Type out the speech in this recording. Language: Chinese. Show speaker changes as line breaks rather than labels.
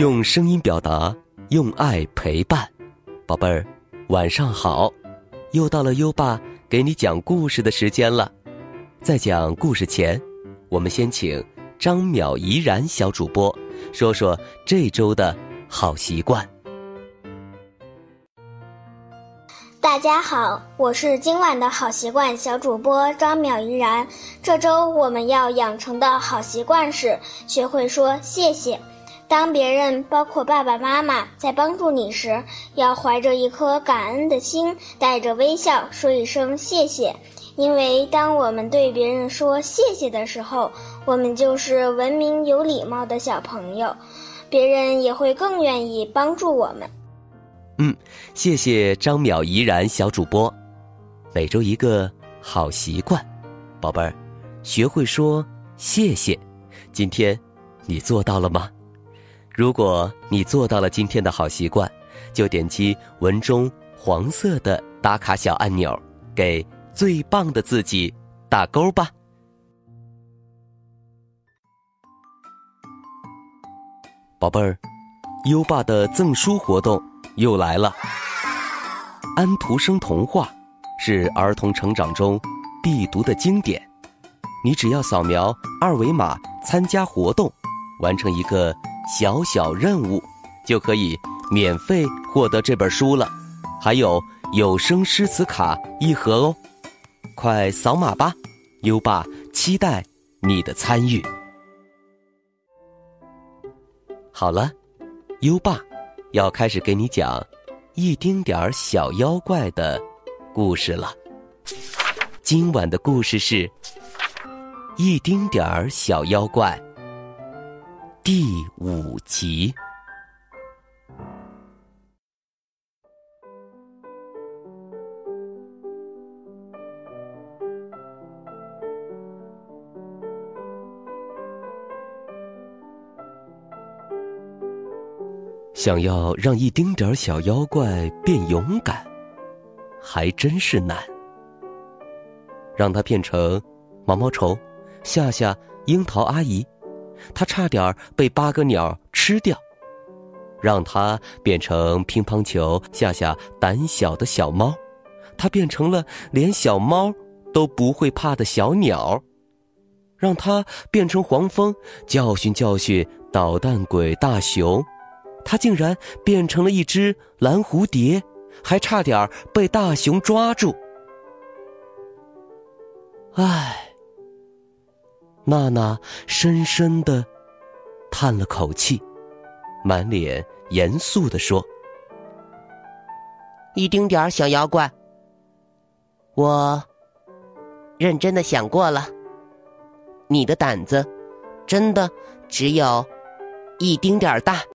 用声音表达，用爱陪伴，宝贝儿，晚上好！又到了优爸给你讲故事的时间了。在讲故事前，我们先请张淼怡然小主播说说这周的好习惯。
大家好，我是今晚的好习惯小主播张淼怡然。这周我们要养成的好习惯是学会说谢谢。当别人，包括爸爸妈妈，在帮助你时，要怀着一颗感恩的心，带着微笑说一声谢谢。因为当我们对别人说谢谢的时候，我们就是文明有礼貌的小朋友，别人也会更愿意帮助我们。
嗯，谢谢张淼怡然小主播。每周一个好习惯，宝贝儿，学会说谢谢。今天你做到了吗？如果你做到了今天的好习惯，就点击文中黄色的打卡小按钮，给最棒的自己打勾吧。宝贝儿，优爸的赠书活动又来了。安徒生童话是儿童成长中必读的经典，你只要扫描二维码参加活动，完成一个。小小任务，就可以免费获得这本书了，还有有声诗词卡一盒哦，快扫码吧！优爸期待你的参与。好了，优爸要开始给你讲一丁点儿小妖怪的故事了。今晚的故事是一丁点儿小妖怪。第五集，想要让一丁点儿小妖怪变勇敢，还真是难。让它变成毛毛虫、夏夏、樱桃阿姨。他差点被八哥鸟吃掉，让他变成乒乓球，吓吓胆小的小猫，他变成了连小猫都不会怕的小鸟，让他变成黄蜂，教训教训捣蛋鬼大熊，他竟然变成了一只蓝蝴蝶，还差点被大熊抓住。唉。娜娜深深的叹了口气，满脸严肃的说：“
一丁点儿小妖怪，我认真的想过了，你的胆子真的只有一丁点儿大。”